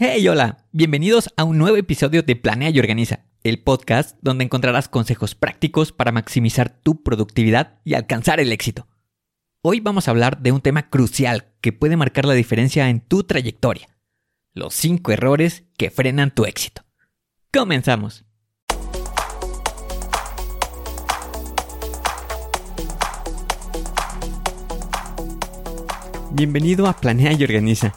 Hey, hola, bienvenidos a un nuevo episodio de Planea y Organiza, el podcast donde encontrarás consejos prácticos para maximizar tu productividad y alcanzar el éxito. Hoy vamos a hablar de un tema crucial que puede marcar la diferencia en tu trayectoria. Los 5 errores que frenan tu éxito. Comenzamos. Bienvenido a Planea y Organiza.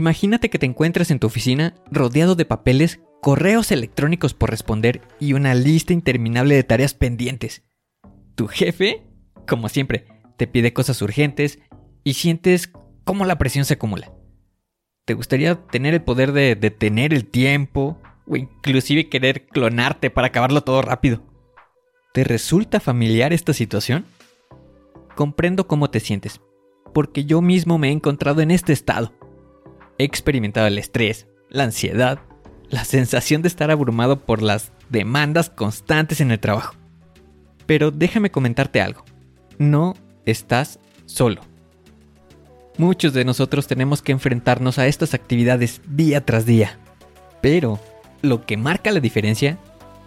Imagínate que te encuentras en tu oficina rodeado de papeles, correos electrónicos por responder y una lista interminable de tareas pendientes. Tu jefe, como siempre, te pide cosas urgentes y sientes cómo la presión se acumula. ¿Te gustaría tener el poder de detener el tiempo o inclusive querer clonarte para acabarlo todo rápido? ¿Te resulta familiar esta situación? Comprendo cómo te sientes, porque yo mismo me he encontrado en este estado. He experimentado el estrés, la ansiedad, la sensación de estar abrumado por las demandas constantes en el trabajo. Pero déjame comentarte algo. No estás solo. Muchos de nosotros tenemos que enfrentarnos a estas actividades día tras día. Pero lo que marca la diferencia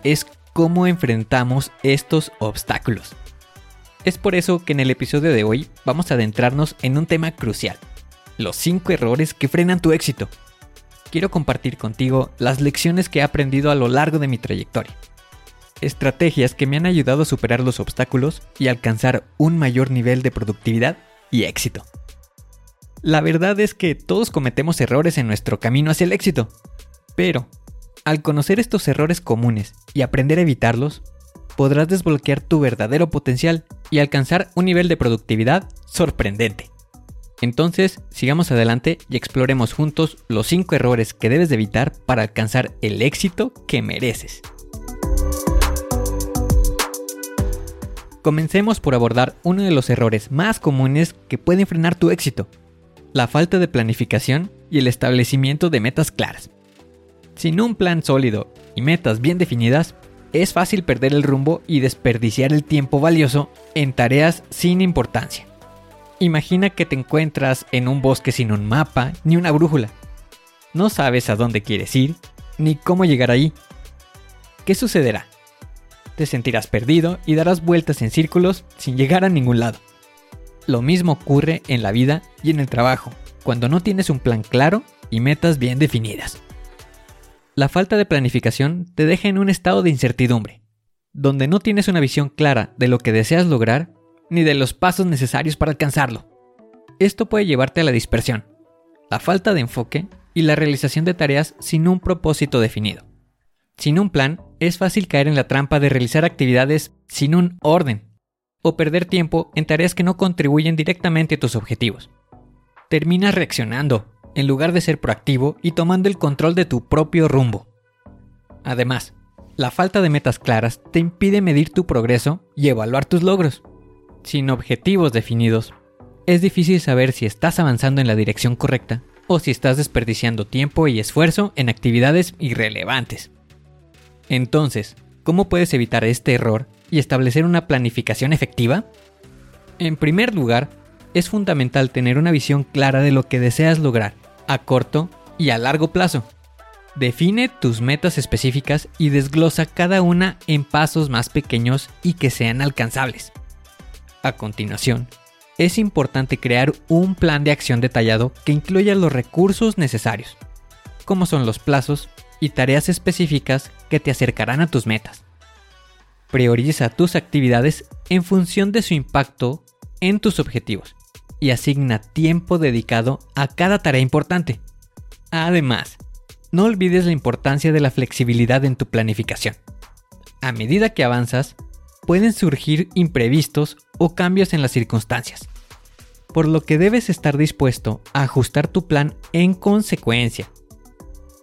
es cómo enfrentamos estos obstáculos. Es por eso que en el episodio de hoy vamos a adentrarnos en un tema crucial los 5 errores que frenan tu éxito. Quiero compartir contigo las lecciones que he aprendido a lo largo de mi trayectoria. Estrategias que me han ayudado a superar los obstáculos y alcanzar un mayor nivel de productividad y éxito. La verdad es que todos cometemos errores en nuestro camino hacia el éxito, pero al conocer estos errores comunes y aprender a evitarlos, podrás desbloquear tu verdadero potencial y alcanzar un nivel de productividad sorprendente. Entonces, sigamos adelante y exploremos juntos los 5 errores que debes de evitar para alcanzar el éxito que mereces. Comencemos por abordar uno de los errores más comunes que pueden frenar tu éxito, la falta de planificación y el establecimiento de metas claras. Sin un plan sólido y metas bien definidas, es fácil perder el rumbo y desperdiciar el tiempo valioso en tareas sin importancia. Imagina que te encuentras en un bosque sin un mapa ni una brújula. No sabes a dónde quieres ir ni cómo llegar ahí. ¿Qué sucederá? Te sentirás perdido y darás vueltas en círculos sin llegar a ningún lado. Lo mismo ocurre en la vida y en el trabajo, cuando no tienes un plan claro y metas bien definidas. La falta de planificación te deja en un estado de incertidumbre, donde no tienes una visión clara de lo que deseas lograr ni de los pasos necesarios para alcanzarlo. Esto puede llevarte a la dispersión, la falta de enfoque y la realización de tareas sin un propósito definido. Sin un plan, es fácil caer en la trampa de realizar actividades sin un orden o perder tiempo en tareas que no contribuyen directamente a tus objetivos. Terminas reaccionando en lugar de ser proactivo y tomando el control de tu propio rumbo. Además, la falta de metas claras te impide medir tu progreso y evaluar tus logros sin objetivos definidos, es difícil saber si estás avanzando en la dirección correcta o si estás desperdiciando tiempo y esfuerzo en actividades irrelevantes. Entonces, ¿cómo puedes evitar este error y establecer una planificación efectiva? En primer lugar, es fundamental tener una visión clara de lo que deseas lograr a corto y a largo plazo. Define tus metas específicas y desglosa cada una en pasos más pequeños y que sean alcanzables. A continuación, es importante crear un plan de acción detallado que incluya los recursos necesarios, como son los plazos y tareas específicas que te acercarán a tus metas. Prioriza tus actividades en función de su impacto en tus objetivos y asigna tiempo dedicado a cada tarea importante. Además, no olvides la importancia de la flexibilidad en tu planificación. A medida que avanzas, pueden surgir imprevistos o cambios en las circunstancias, por lo que debes estar dispuesto a ajustar tu plan en consecuencia.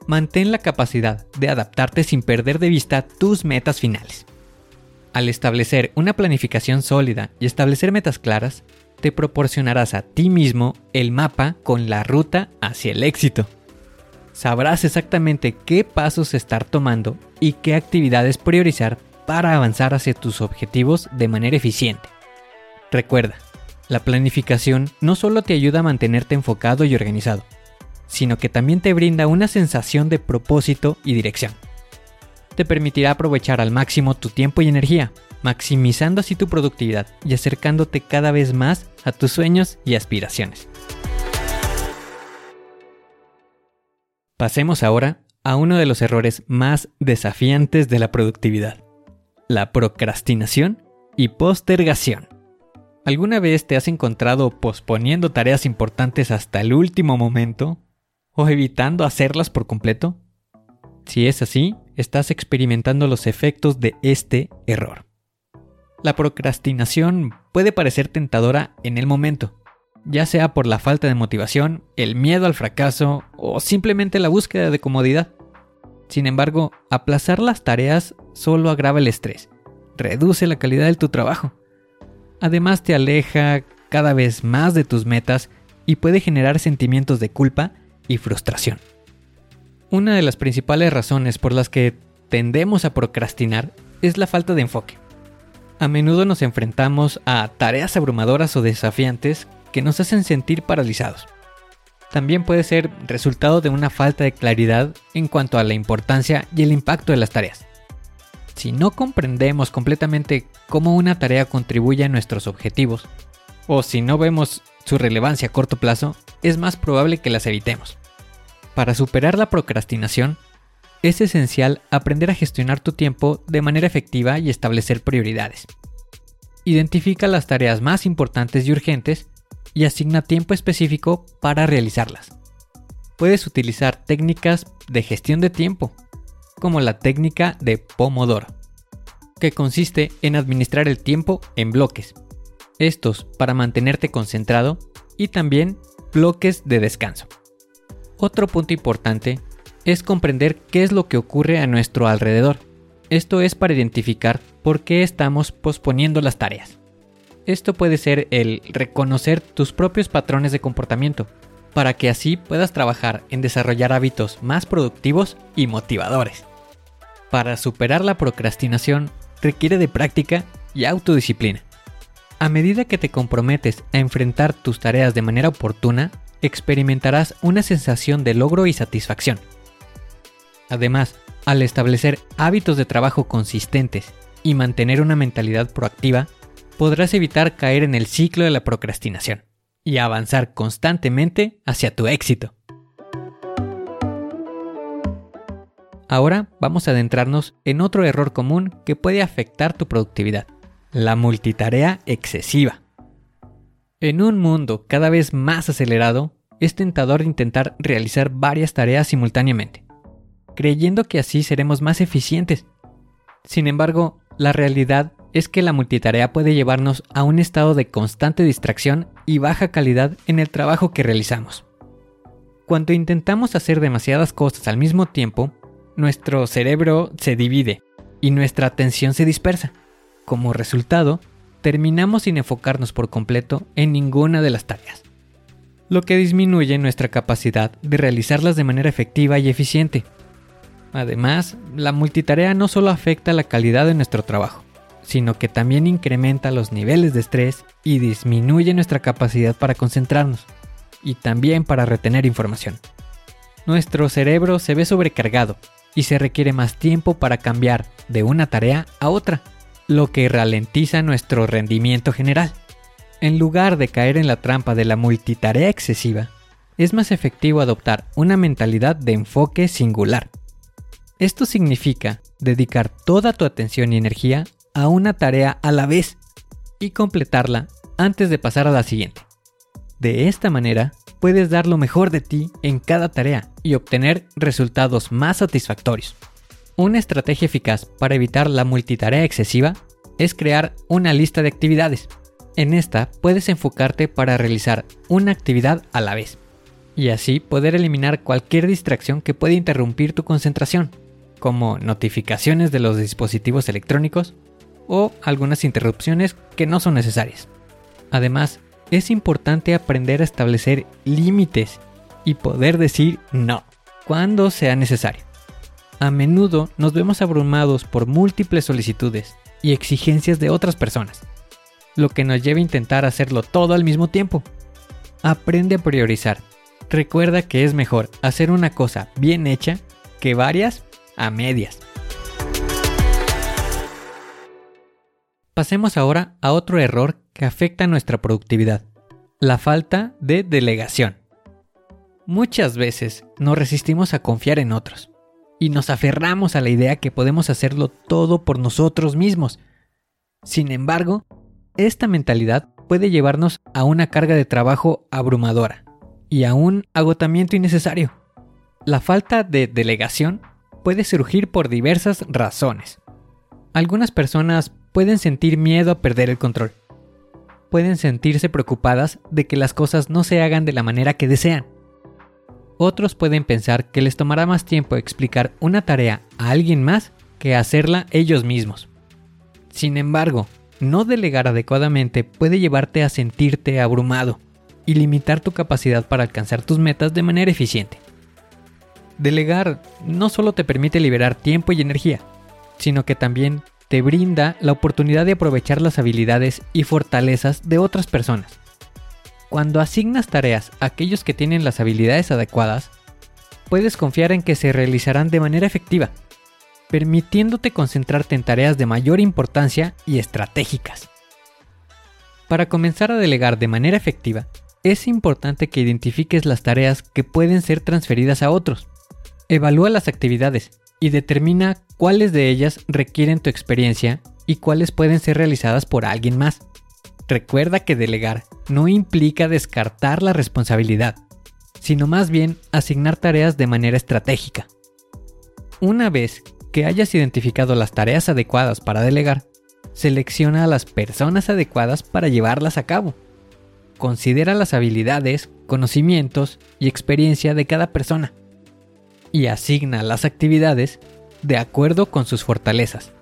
Mantén la capacidad de adaptarte sin perder de vista tus metas finales. Al establecer una planificación sólida y establecer metas claras, te proporcionarás a ti mismo el mapa con la ruta hacia el éxito. Sabrás exactamente qué pasos estar tomando y qué actividades priorizar para avanzar hacia tus objetivos de manera eficiente. Recuerda, la planificación no solo te ayuda a mantenerte enfocado y organizado, sino que también te brinda una sensación de propósito y dirección. Te permitirá aprovechar al máximo tu tiempo y energía, maximizando así tu productividad y acercándote cada vez más a tus sueños y aspiraciones. Pasemos ahora a uno de los errores más desafiantes de la productividad la procrastinación y postergación. ¿Alguna vez te has encontrado posponiendo tareas importantes hasta el último momento o evitando hacerlas por completo? Si es así, estás experimentando los efectos de este error. La procrastinación puede parecer tentadora en el momento, ya sea por la falta de motivación, el miedo al fracaso o simplemente la búsqueda de comodidad. Sin embargo, aplazar las tareas solo agrava el estrés, reduce la calidad de tu trabajo. Además te aleja cada vez más de tus metas y puede generar sentimientos de culpa y frustración. Una de las principales razones por las que tendemos a procrastinar es la falta de enfoque. A menudo nos enfrentamos a tareas abrumadoras o desafiantes que nos hacen sentir paralizados también puede ser resultado de una falta de claridad en cuanto a la importancia y el impacto de las tareas. Si no comprendemos completamente cómo una tarea contribuye a nuestros objetivos, o si no vemos su relevancia a corto plazo, es más probable que las evitemos. Para superar la procrastinación, es esencial aprender a gestionar tu tiempo de manera efectiva y establecer prioridades. Identifica las tareas más importantes y urgentes y asigna tiempo específico para realizarlas. Puedes utilizar técnicas de gestión de tiempo, como la técnica de Pomodoro, que consiste en administrar el tiempo en bloques. Estos para mantenerte concentrado y también bloques de descanso. Otro punto importante es comprender qué es lo que ocurre a nuestro alrededor. Esto es para identificar por qué estamos posponiendo las tareas. Esto puede ser el reconocer tus propios patrones de comportamiento, para que así puedas trabajar en desarrollar hábitos más productivos y motivadores. Para superar la procrastinación requiere de práctica y autodisciplina. A medida que te comprometes a enfrentar tus tareas de manera oportuna, experimentarás una sensación de logro y satisfacción. Además, al establecer hábitos de trabajo consistentes y mantener una mentalidad proactiva, podrás evitar caer en el ciclo de la procrastinación y avanzar constantemente hacia tu éxito. Ahora vamos a adentrarnos en otro error común que puede afectar tu productividad, la multitarea excesiva. En un mundo cada vez más acelerado, es tentador intentar realizar varias tareas simultáneamente, creyendo que así seremos más eficientes. Sin embargo, la realidad es que la multitarea puede llevarnos a un estado de constante distracción y baja calidad en el trabajo que realizamos. Cuando intentamos hacer demasiadas cosas al mismo tiempo, nuestro cerebro se divide y nuestra atención se dispersa. Como resultado, terminamos sin enfocarnos por completo en ninguna de las tareas, lo que disminuye nuestra capacidad de realizarlas de manera efectiva y eficiente. Además, la multitarea no solo afecta la calidad de nuestro trabajo, sino que también incrementa los niveles de estrés y disminuye nuestra capacidad para concentrarnos y también para retener información. Nuestro cerebro se ve sobrecargado y se requiere más tiempo para cambiar de una tarea a otra, lo que ralentiza nuestro rendimiento general. En lugar de caer en la trampa de la multitarea excesiva, es más efectivo adoptar una mentalidad de enfoque singular. Esto significa dedicar toda tu atención y energía a una tarea a la vez y completarla antes de pasar a la siguiente. De esta manera, puedes dar lo mejor de ti en cada tarea y obtener resultados más satisfactorios. Una estrategia eficaz para evitar la multitarea excesiva es crear una lista de actividades. En esta puedes enfocarte para realizar una actividad a la vez y así poder eliminar cualquier distracción que pueda interrumpir tu concentración, como notificaciones de los dispositivos electrónicos o algunas interrupciones que no son necesarias. Además, es importante aprender a establecer límites y poder decir no cuando sea necesario. A menudo nos vemos abrumados por múltiples solicitudes y exigencias de otras personas, lo que nos lleva a intentar hacerlo todo al mismo tiempo. Aprende a priorizar. Recuerda que es mejor hacer una cosa bien hecha que varias a medias. Pasemos ahora a otro error que afecta nuestra productividad, la falta de delegación. Muchas veces nos resistimos a confiar en otros y nos aferramos a la idea que podemos hacerlo todo por nosotros mismos. Sin embargo, esta mentalidad puede llevarnos a una carga de trabajo abrumadora y a un agotamiento innecesario. La falta de delegación puede surgir por diversas razones. Algunas personas pueden sentir miedo a perder el control. Pueden sentirse preocupadas de que las cosas no se hagan de la manera que desean. Otros pueden pensar que les tomará más tiempo explicar una tarea a alguien más que hacerla ellos mismos. Sin embargo, no delegar adecuadamente puede llevarte a sentirte abrumado y limitar tu capacidad para alcanzar tus metas de manera eficiente. Delegar no solo te permite liberar tiempo y energía, sino que también te brinda la oportunidad de aprovechar las habilidades y fortalezas de otras personas. Cuando asignas tareas a aquellos que tienen las habilidades adecuadas, puedes confiar en que se realizarán de manera efectiva, permitiéndote concentrarte en tareas de mayor importancia y estratégicas. Para comenzar a delegar de manera efectiva, es importante que identifiques las tareas que pueden ser transferidas a otros Evalúa las actividades y determina cuáles de ellas requieren tu experiencia y cuáles pueden ser realizadas por alguien más. Recuerda que delegar no implica descartar la responsabilidad, sino más bien asignar tareas de manera estratégica. Una vez que hayas identificado las tareas adecuadas para delegar, selecciona a las personas adecuadas para llevarlas a cabo. Considera las habilidades, conocimientos y experiencia de cada persona y asigna las actividades de acuerdo con sus fortalezas.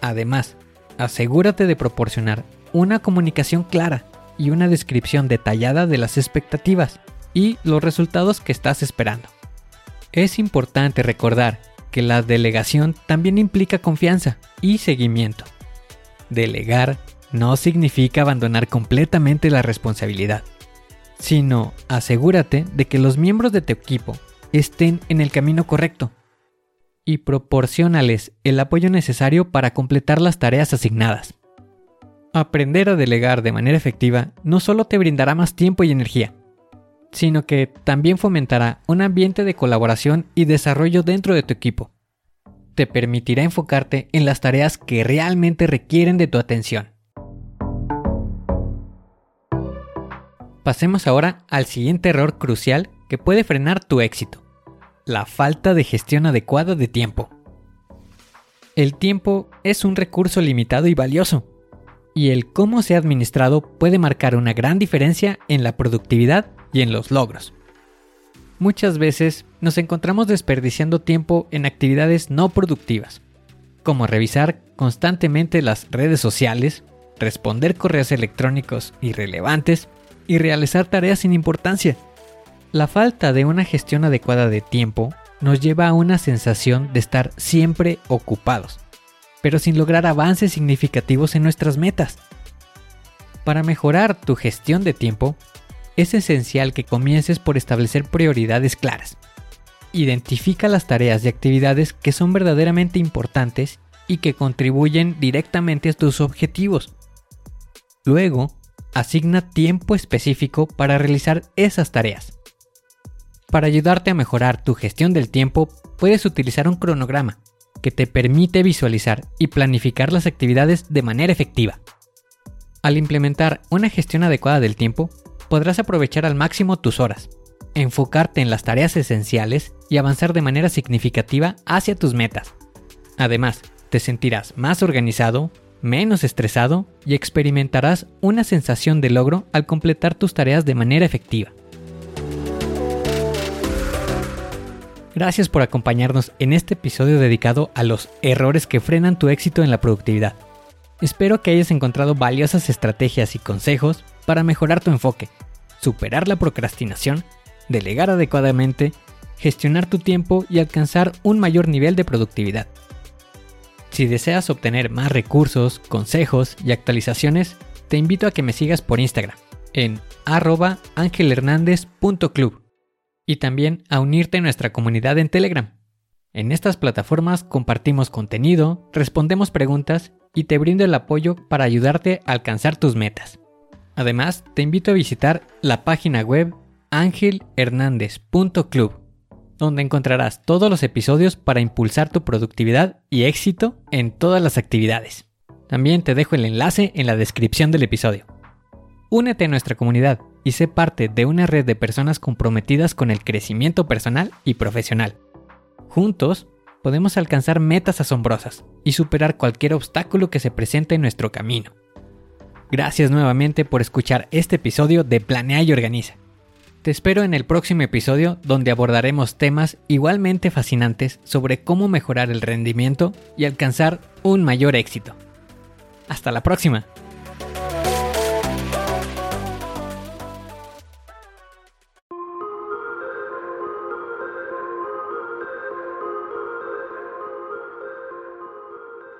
Además, asegúrate de proporcionar una comunicación clara y una descripción detallada de las expectativas y los resultados que estás esperando. Es importante recordar que la delegación también implica confianza y seguimiento. Delegar no significa abandonar completamente la responsabilidad, sino asegúrate de que los miembros de tu equipo estén en el camino correcto y proporcionales el apoyo necesario para completar las tareas asignadas. Aprender a delegar de manera efectiva no solo te brindará más tiempo y energía, sino que también fomentará un ambiente de colaboración y desarrollo dentro de tu equipo. Te permitirá enfocarte en las tareas que realmente requieren de tu atención. Pasemos ahora al siguiente error crucial que puede frenar tu éxito la falta de gestión adecuada de tiempo. El tiempo es un recurso limitado y valioso, y el cómo se ha administrado puede marcar una gran diferencia en la productividad y en los logros. Muchas veces nos encontramos desperdiciando tiempo en actividades no productivas, como revisar constantemente las redes sociales, responder correos electrónicos irrelevantes y realizar tareas sin importancia. La falta de una gestión adecuada de tiempo nos lleva a una sensación de estar siempre ocupados, pero sin lograr avances significativos en nuestras metas. Para mejorar tu gestión de tiempo, es esencial que comiences por establecer prioridades claras. Identifica las tareas y actividades que son verdaderamente importantes y que contribuyen directamente a tus objetivos. Luego, asigna tiempo específico para realizar esas tareas. Para ayudarte a mejorar tu gestión del tiempo, puedes utilizar un cronograma que te permite visualizar y planificar las actividades de manera efectiva. Al implementar una gestión adecuada del tiempo, podrás aprovechar al máximo tus horas, enfocarte en las tareas esenciales y avanzar de manera significativa hacia tus metas. Además, te sentirás más organizado, menos estresado y experimentarás una sensación de logro al completar tus tareas de manera efectiva. Gracias por acompañarnos en este episodio dedicado a los errores que frenan tu éxito en la productividad. Espero que hayas encontrado valiosas estrategias y consejos para mejorar tu enfoque, superar la procrastinación, delegar adecuadamente, gestionar tu tiempo y alcanzar un mayor nivel de productividad. Si deseas obtener más recursos, consejos y actualizaciones, te invito a que me sigas por Instagram en arroba angelhernandez.club y también a unirte a nuestra comunidad en Telegram. En estas plataformas compartimos contenido, respondemos preguntas y te brindo el apoyo para ayudarte a alcanzar tus metas. Además, te invito a visitar la página web angelhernandez.club, donde encontrarás todos los episodios para impulsar tu productividad y éxito en todas las actividades. También te dejo el enlace en la descripción del episodio. Únete a nuestra comunidad y sé parte de una red de personas comprometidas con el crecimiento personal y profesional. Juntos podemos alcanzar metas asombrosas y superar cualquier obstáculo que se presente en nuestro camino. Gracias nuevamente por escuchar este episodio de Planea y Organiza. Te espero en el próximo episodio donde abordaremos temas igualmente fascinantes sobre cómo mejorar el rendimiento y alcanzar un mayor éxito. Hasta la próxima.